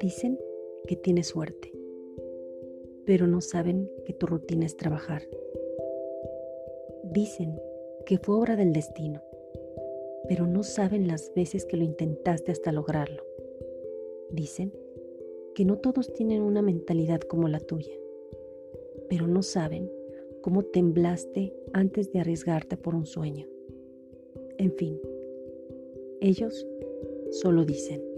Dicen que tienes suerte, pero no saben que tu rutina es trabajar. Dicen que fue obra del destino, pero no saben las veces que lo intentaste hasta lograrlo. Dicen que no todos tienen una mentalidad como la tuya, pero no saben cómo temblaste antes de arriesgarte por un sueño. En fin, ellos solo dicen.